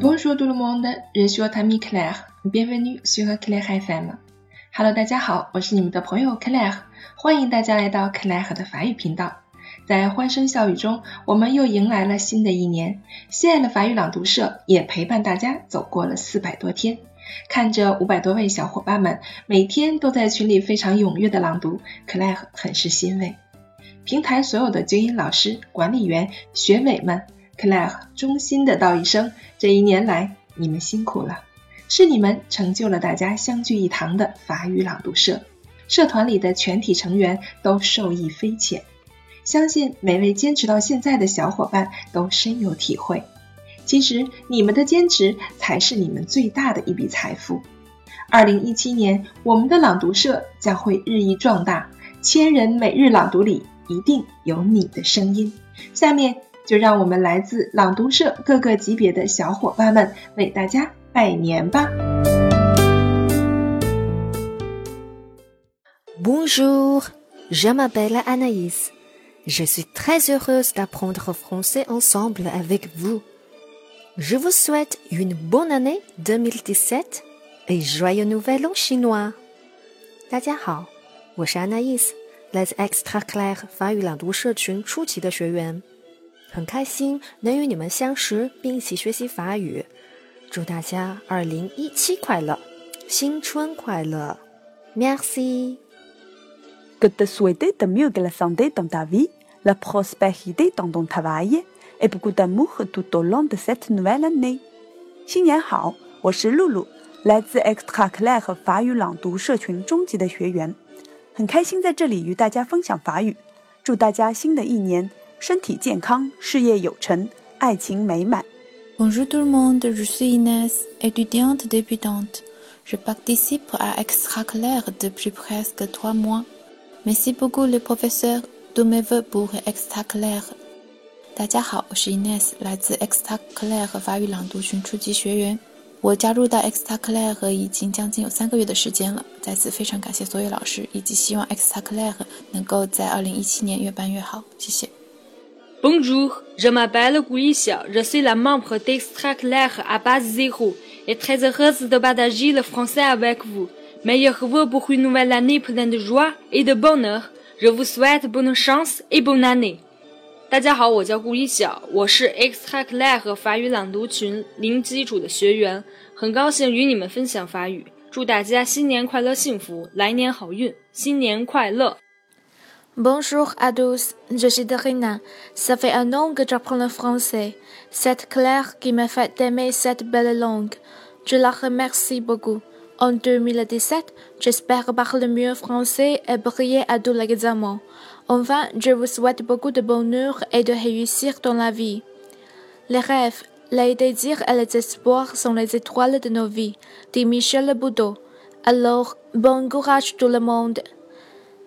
Bonjour tout le monde, je suis Tammy Claire. Bienvenue sur Claire FM. Hello，大家好，我是你们的朋友 Claire，欢迎大家来到 Claire 的法语频道。在欢声笑语中，我们又迎来了新的一年。心爱的法语朗读社也陪伴大家走过了四百多天。看着五百多位小伙伴们每天都在群里非常踊跃的朗读，Claire 很是欣慰。平台所有的精英老师、管理员、学委们，Claire 衷心的道一声：这一年来你们辛苦了，是你们成就了大家相聚一堂的法语朗读社。社团里的全体成员都受益匪浅，相信每位坚持到现在的小伙伴都深有体会。其实你们的坚持才是你们最大的一笔财富。二零一七年，我们的朗读社将会日益壮大，千人每日朗读里。一定有你的声音。下面 Bonjour, je m'appelle Anaïs. Je suis très heureuse d'apprendre français ensemble avec vous. Je vous souhaite une bonne année 2017 et joyeux nouvel an chinois. 很开心能与你们相识并一起学习法语。祝大家二零一七快乐，新春快乐！Merci。Que te souhaite de mieux que la santé dans ta vie, la prospérité dans ton travail et beaucoup d'amour tout au long de cette nouvelle année。新年好，我是露露，来自 Extra Class 法语朗读社群中级的学员。很开心在这里与大家分享法语，祝大家新的一年身体健康、事业有成、爱情美满。Bonjour tout le monde, je suis Inès, étudiante débutante. Je participe à Extraclaire depuis presque trois mois. Merci beaucoup les professeurs, tous mes voeux pour Extraclaire. 大家好，我是 Inès，来自 Extraclaire 法语朗读群初级学员。我加入到 Extra Class 已经将近有三个月的时间了，在此非常感谢所有老师，以及希望 Extra Class 能够在二零一七年越办越好。谢谢。Bonjour, je m'appelle Guisha, je suis la membre d'Extra Class à base zéro et très heureuse de partager le français avec vous. Meilleurs vœux pour une nouvelle année pleine de joie et de bonheur. Je vous souhaite bonne chance et bonne année. 大家好，我叫顾一晓，我是 Extra Class 和法语朗读群零基础的学员，很高兴与你们分享法语。祝大家新年快乐、幸福，来年好运，新年快乐！Bonjour à tous, je suis Darina. Ça fait un an que j'apprends le français. C'est Claire qui m'a fait aimer cette belle langue. Je la remercie beaucoup. En 2017, j'espère parler mieux français et briller à tous les examens. Enfin, je vous souhaite beaucoup de bonheur et de réussir dans la vie. Les rêves, les désirs et les espoirs sont les étoiles de nos vies, dit Michel Boudot. Alors, bon courage tout le monde.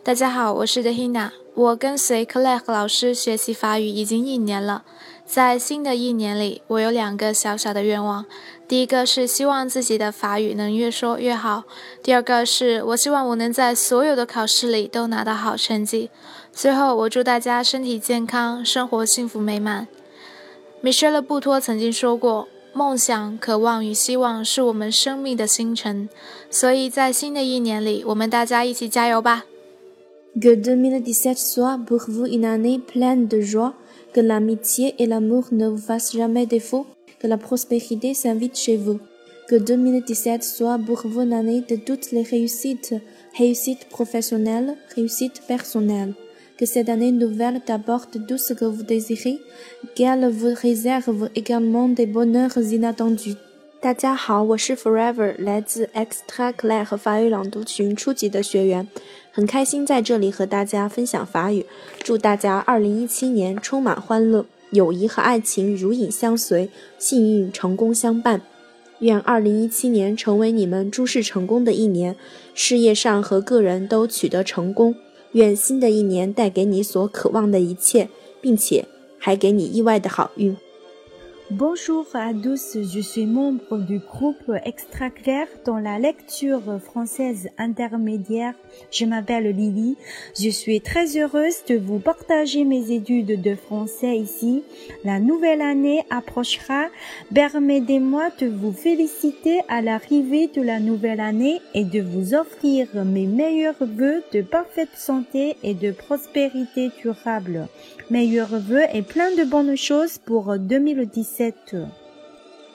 大家好，我是 Dehina，我跟随 Claire 老师学习法语已经一年了。在新的一年里，我有两个小小的愿望。第一个是希望自己的法语能越说越好；第二个是我希望我能在所有的考试里都拿到好成绩。最后，我祝大家身体健康，生活幸福美满。米歇尔·布托曾经说过：“梦想、渴望与希望是我们生命的星辰。”所以在新的一年里，我们大家一起加油吧 Que 2017 soit pour vous une année pleine de joie, que l'amitié et l'amour ne vous fassent jamais défaut, que la prospérité s'invite chez vous. Que 2017 soit pour vous une année de toutes les réussites, réussites professionnelles, réussites personnelles. Que cette année nouvelle t'apporte tout ce que vous désirez, qu'elle vous réserve également des bonheurs inattendus. 大家好，我是 Forever，来自 Extra 很开心在这里和大家分享法语。祝大家2017年充满欢乐，友谊和爱情如影相随，幸运成功相伴。愿2017年成为你们诸事成功的一年，事业上和个人都取得成功。愿新的一年带给你所渴望的一切，并且还给你意外的好运。Bonjour à tous, je suis membre du groupe Extra Clair dans la lecture française intermédiaire. Je m'appelle Lily. Je suis très heureuse de vous partager mes études de français ici. La nouvelle année approchera. Permettez-moi de vous féliciter à l'arrivée de la nouvelle année et de vous offrir mes meilleurs vœux de parfaite santé et de prospérité durable. Meilleurs vœux et plein de bonnes choses pour 2017.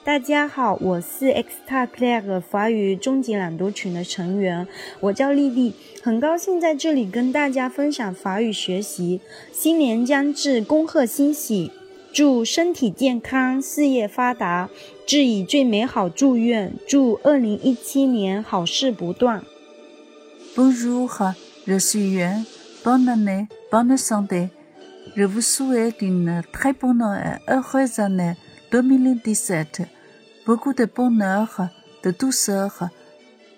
大家好，我是 Extra Claire 法语终极朗读群的成员，我叫丽丽，很高兴在这里跟大家分享法语学习。新年将至，恭贺新喜，祝身体健康，事业发达，致以最美好祝愿，祝二零一七年好事不断。Bonjour, je suis Yuan. Bonne année, bonne santé. Je vous souhaite une très bonne et heureuse année. 2017, beaucoup de bonheur, de douceur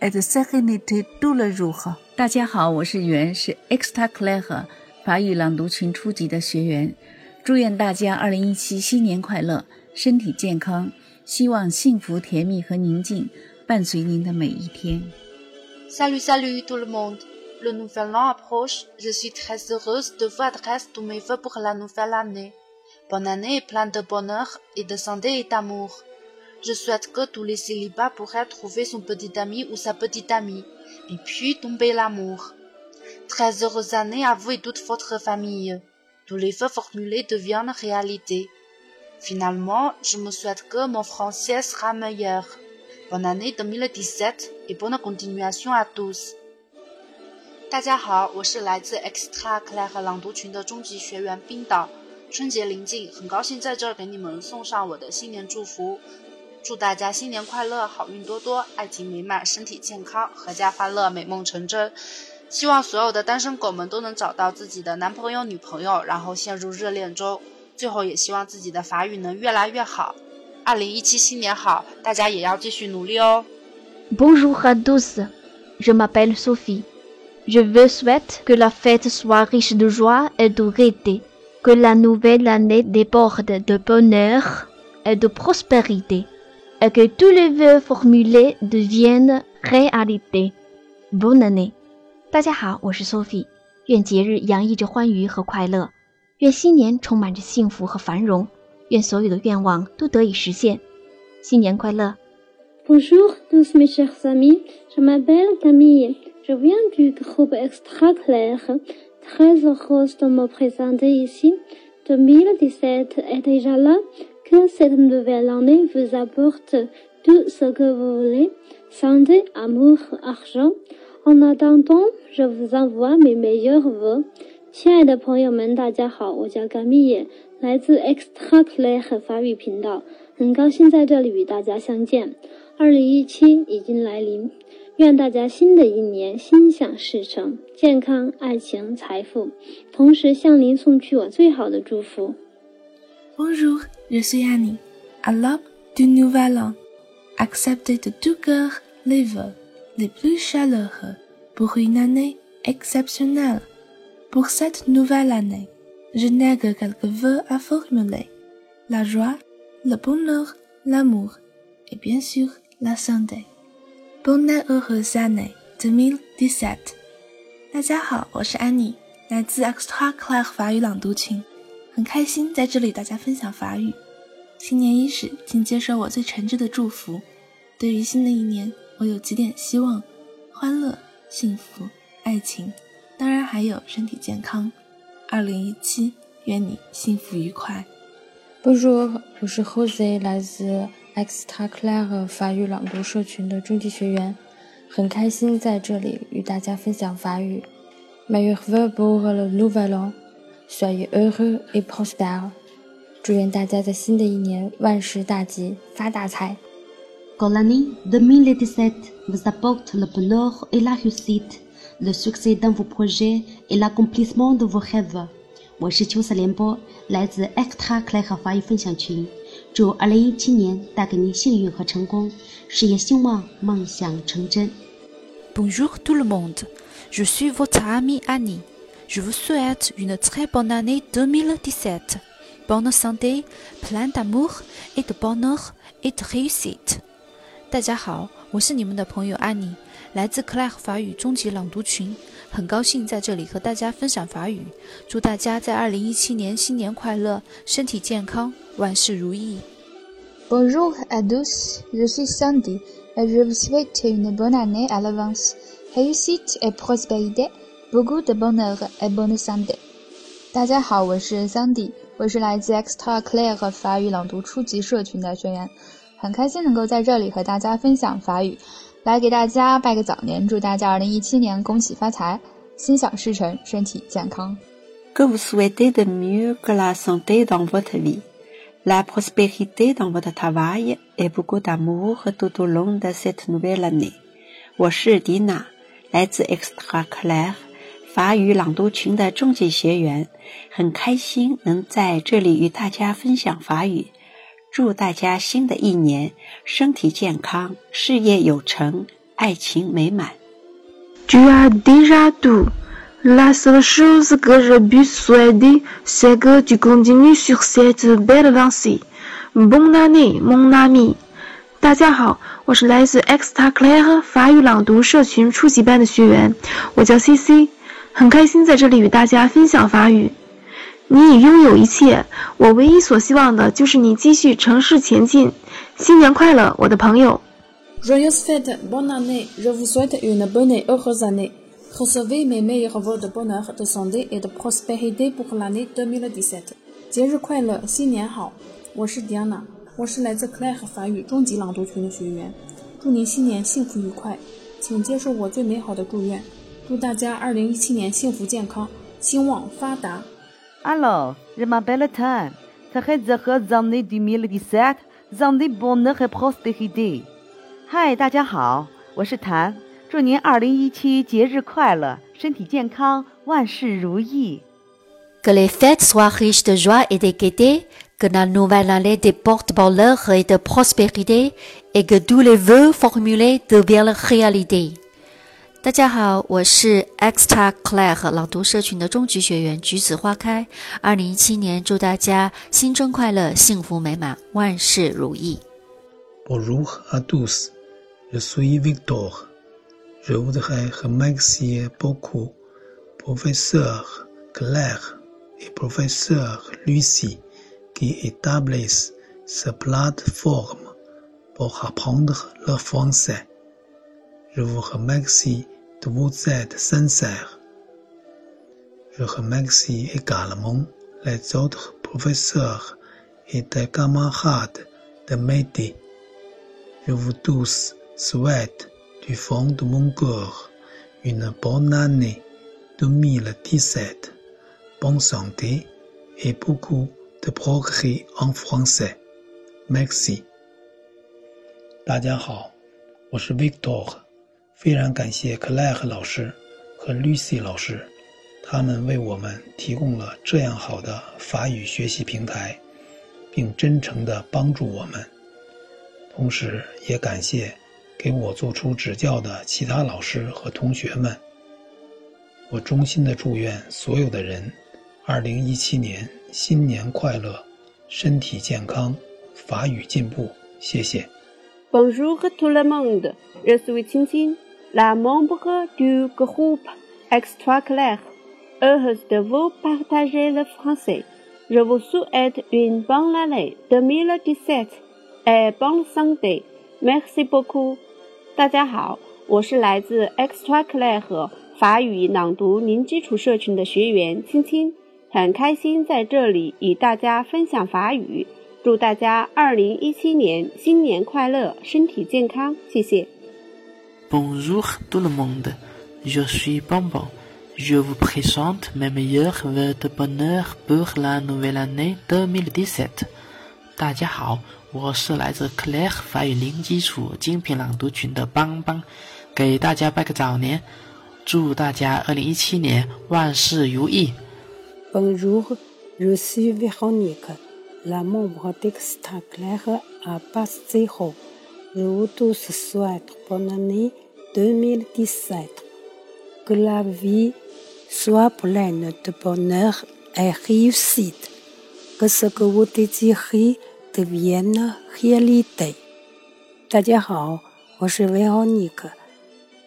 et de sérénité tous les jours. 大家好，我是袁，是 Extra Claire 法语朗读群初级的学员。祝愿大家2017新年快乐，身体健康，希望幸福、甜蜜和宁静伴随您的每一天。Salut, salut tout le monde. Le nouvel an approche. Je suis très heureuse de vous adresser tous mes vœux pour la nouvelle année. Bonne année pleine de bonheur et de santé et d'amour. Je souhaite que tous les célibats pourraient trouver son petit ami ou sa petite amie, et puis tomber l'amour. Très heureuse année à vous et toute votre famille. Tous les vœux formulés deviennent réalité. Finalement, je me souhaite que mon français sera meilleur. Bonne année 2017 et bonne continuation à tous. 春节临近，很高兴在这儿给你们送上我的新年祝福，祝大家新年快乐，好运多多，爱情美满，身体健康，阖家欢乐，美梦成真。希望所有的单身狗们都能找到自己的男朋友、女朋友，然后陷入热恋中。最后也希望自己的法语能越来越好。二零一七新年好，大家也要继续努力哦。Bonjour à tous, je m'appelle Sophie. Je veux souhaiter que la fête soit riche de joie et de gaieté. Que la nouvelle année déborde de bonheur et de prospérité, et que tous les vœux formulés deviennent réalité. Bonne année. 大家好，我是 Sophie。愿节日洋溢着欢愉和快乐，愿新年充满着幸福和繁荣，愿所有的愿望都得以实现。新年快乐！Bonjour tous mes chers amis, je m'appelle Camille, je viens du groupe Extra Clair. Très heureuse de me présenter ici. 2017 est déjà là. Que cette nouvelle année vous apporte tout ce que vous voulez. Santé, amour, argent. En attendant, je vous envoie mes meilleurs vœux. Extra 愿大家新的一年心想事成，健康、爱情、财富，同时向您送去我最好的祝福。Bonjour, je suis Annie. À l'aube du nouvel an, acceptez de tout cœur les vœux les plus chaleureux pour une année exceptionnelle. Pour cette nouvelle année, je n'ai que quelques vœux à formuler. La joie, le bonheur, l'amour et bien sûr la santé. Bonne heureuse année 2017。大家好，我是安妮，来自 Extra Class 法语朗读群，很开心在这里大家分享法语。新年伊始，请接受我最诚挚的祝福。对于新的一年，我有几点希望：欢乐、幸福、爱情，当然还有身体健康。二零一七，愿你幸福愉快。Bonjour，我是 Jose，来自。Extra Claire 法语朗读社群的中级学员，很开心在这里与大家分享法语。Meilleurs vœux pour le nouvel an, soyez heureux et prospère。祝愿大家在新的一年万事大吉，发大财。Que l'année 2017 vous apporte le bonheur et la réussite, le succès dans vos projets et l'accomplissement de vos rêves。我是秋色联播，来自 Extra Claire 法语分享群。祝二零一七年带给您幸运和成功，事业兴旺，梦想成真。Bonjour tout le monde, je suis votre amie Annie. Je vous souhaite une très bonne année 2017. bonne santé, plein d'amour et de bonheur et de réussite。大家好，我是你们的朋友安妮，来自克莱尔法语终极朗读群，很高兴在这里和大家分享法语。祝大家在二零一七年新年快乐，身体健康，万事如意。Bonjour à tous, je suis Sandy et je vous souhaite une bonne année à l'avance, réussite et prospérité, beaucoup de bonheur et bonne santé。大家好，我是 Sandy，我是来自 Extra Claire 法语朗读初级社群的学员，很开心能够在这里和大家分享法语，来给大家拜个早年，祝大家二零一七年恭喜发财，心想事成，身体健康。Que vous souhaitez de mieux que la santé dans votre vie, la prospérité dans votre travail et beaucoup d'amour tout au long de cette nouvelle année。我是迪娜，来自 Extra Claire。法语朗读群的中级学员，很开心能在这里与大家分享法语。祝大家新的一年身体健康、事业有成、爱情美满。Tu as déjà tout. La seule chose que je puis souhaiter, c'est que tu continues sur cette belle lancée. Bonne année, mon ami. 大家好，我是来自 Xta Claire 法语朗读社群初级班的学员，我叫 CC。很开心在这里与大家分享法语。你已拥有一切，我唯一所希望的就是你继续乘势前进。新年快乐，我的朋友！Joyeuse fête, bonne année! Je vous souhaite une bonne et heureuse année. Recevez mes meilleurs vœux de bonheur, de santé et de prospérité pour l'année 2017. 节日快乐，新年好！我是 Diana，我是来自 Claire 法语中级朗读群的学员。祝您新年幸福愉快，请接受我最美好的祝愿。祝大家二零一七年幸福健康，兴旺发达。Alors, je m'appelle Tan. Très heureuse année 2017, année bonne et prospérité. 嗨，大家好，我是谭，祝您二零一七节日快乐，身体健康，万事如意。Que les fêtes soient riches de joie et de gaieté, que la nouvelle année porte bonheur et de prospérité, et que tous les vœux formulés deviennent réalité. 大家好，我是 Extra Claire 朗读社群的中级学员橘子花开。二零一七年，祝大家新春快乐，幸福美满，万事如意。Bonjour à tous, je suis Victor. Je voudrais remercier beaucoup professeur Claire et professeur Lucie qui établissent cette plateforme pour apprendre le français. Je vous remercie towards that sunset. Je remercie également les autres professeurs et des camarades de Médée. Je vous tous souhaite du fond de mon cœur une bonne année 2017, bonne santé et beaucoup de progrès en français. Merci. 非常感谢克莱和老师和 Lucy 老师，他们为我们提供了这样好的法语学习平台，并真诚地帮助我们。同时，也感谢给我做出指教的其他老师和同学们。我衷心的祝愿所有的人，二零一七年新年快乐，身体健康，法语进步。谢谢。Bonjour tout le monde, je suis Qingqing. La membre du groupe Extraclair, Heureuse de vous partager le français. Je vous souhaite une bonne année 2017 et bonne santé. Merci beaucoup. 大家好，我是来自 Extraclair 法语朗读零基础社群的学员青青，很开心在这里与大家分享法语。祝大家二零一七年新年快乐，身体健康，谢谢。Bonjour tout le monde, je suis Bonbon. Je vous présente mes meilleurs vœux de bonheur pour la nouvelle année 2017. 大家好，我是来自 Claire 法语零基础精品朗读群的邦邦，给大家拜个早年，祝大家二零一七年万事如意。Bonjour, je suis Véronique, la membre d'Extra Claire à Basse Zéro. Zéro. Je vous souhaite bonne année 2017. Que la vie soit pleine de bonheur et réussite. que ce que vous désirez devienne réalité。大家好，我是维奥尼克，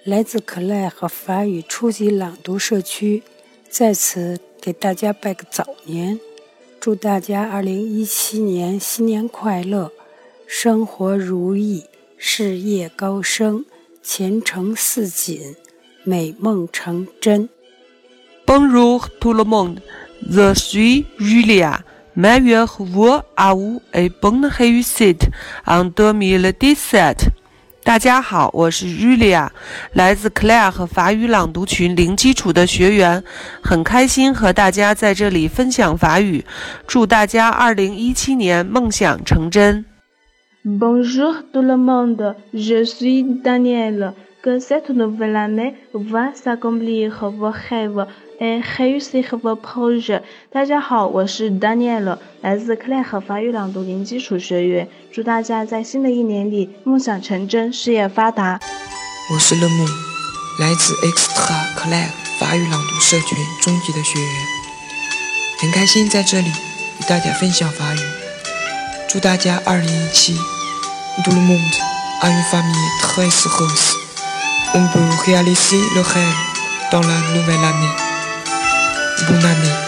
来自克莱和法语初级朗读社区，在此给大家拜个早年，祝大家二零一七年新年快乐，生活如意，事业高升，前程似锦，美梦成真。Bonjour tout le monde, je suis Julia. Meilleurs vœux à vous et bonne réussite en 2017. 大家好，我是 Julia，来自 Claire 和法语朗读群零基础的学员，很开心和大家在这里分享法语。祝大家2017年梦想成真。Bonjour tout le monde, je suis Daniel. Que cette nouvelle année va s'accomplir vos rêves et réussir vos projets. 大家好，我是 Daniel，来自 Claire 法语朗读零基础学员。祝大家在新的一年里梦想成真，事业发达。我是 Le Mon，，来自 Extra Claire 法语朗读社群中级的学员，很开心在这里与大家分享法语。祝大家2017 tout le monde a une famille très heureuse. On peut réaliser le rêve dans la nouvelle année. Bonne année.